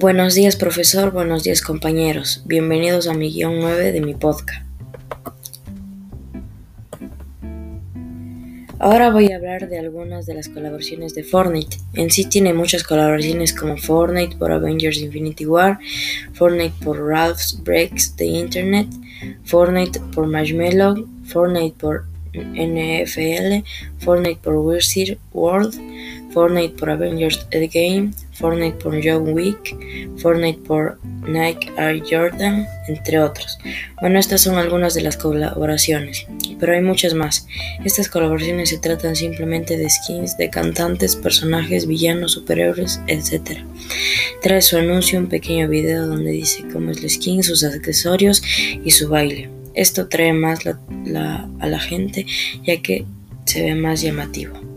Buenos días profesor, buenos días compañeros, bienvenidos a mi guion 9 de mi podcast. Ahora voy a hablar de algunas de las colaboraciones de Fortnite. En sí tiene muchas colaboraciones como Fortnite por Avengers Infinity War, Fortnite por Ralph's Breaks the Internet, Fortnite por Marshmallow, Fortnite por NFL, Fortnite por Weird World, Fortnite por Avengers Endgame, Fortnite por John Wick, Fortnite por Nike Air Jordan, entre otros. Bueno, estas son algunas de las colaboraciones, pero hay muchas más. Estas colaboraciones se tratan simplemente de skins de cantantes, personajes, villanos, superhéroes, etc. Trae su anuncio un pequeño video donde dice cómo es la skin, sus accesorios y su baile. Esto trae más a la gente ya que se ve más llamativo.